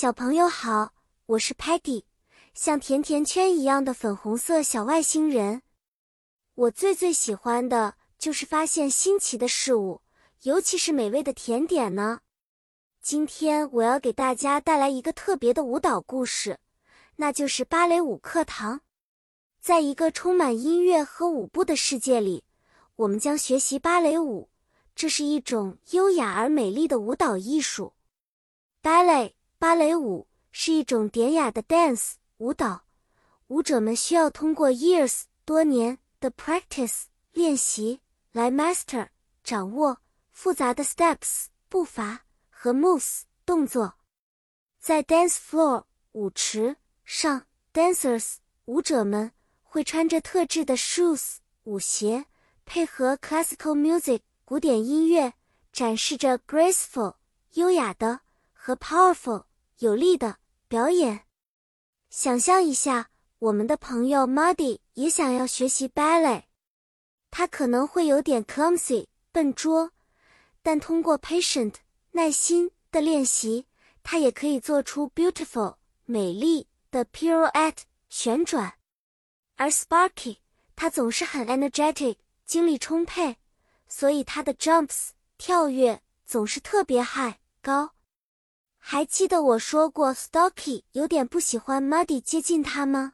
小朋友好，我是 Patty，像甜甜圈一样的粉红色小外星人。我最最喜欢的就是发现新奇的事物，尤其是美味的甜点呢。今天我要给大家带来一个特别的舞蹈故事，那就是芭蕾舞课堂。在一个充满音乐和舞步的世界里，我们将学习芭蕾舞，这是一种优雅而美丽的舞蹈艺术。芭蕾。芭蕾舞是一种典雅的 dance 舞蹈，舞者们需要通过 years 多年的 practice 练习来 master 掌握复杂的 steps 步伐和 moves 动作。在 dance floor 舞池上，dancers 舞者们会穿着特制的 shoes 舞鞋，配合 classical music 古典音乐，展示着 graceful 优雅的和 powerful。有力的表演。想象一下，我们的朋友 Muddy 也想要学习 ballet，他可能会有点 clumsy 笨拙，但通过 patient 耐心的练习，他也可以做出 beautiful 美丽的 pirouette 旋转。而 Sparky 他总是很 energetic 精力充沛，所以他的 jumps 跳跃总是特别 high 高。还记得我说过，Stocky 有点不喜欢 Muddy 接近他吗？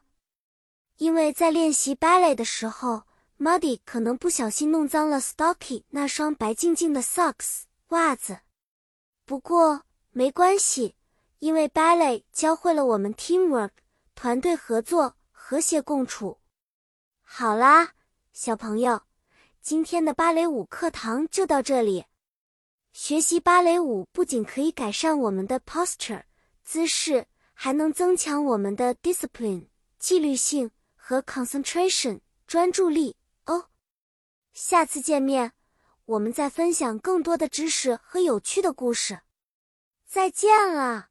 因为在练习 ballet 的时候，Muddy 可能不小心弄脏了 Stocky 那双白净净的 socks 袜子。不过没关系，因为 ballet 教会了我们 teamwork 团队合作、和谐共处。好啦，小朋友，今天的芭蕾舞课堂就到这里。学习芭蕾舞不仅可以改善我们的 posture 姿势，还能增强我们的 discipline 纪律性和 concentration 专注力哦。下次见面，我们再分享更多的知识和有趣的故事。再见了。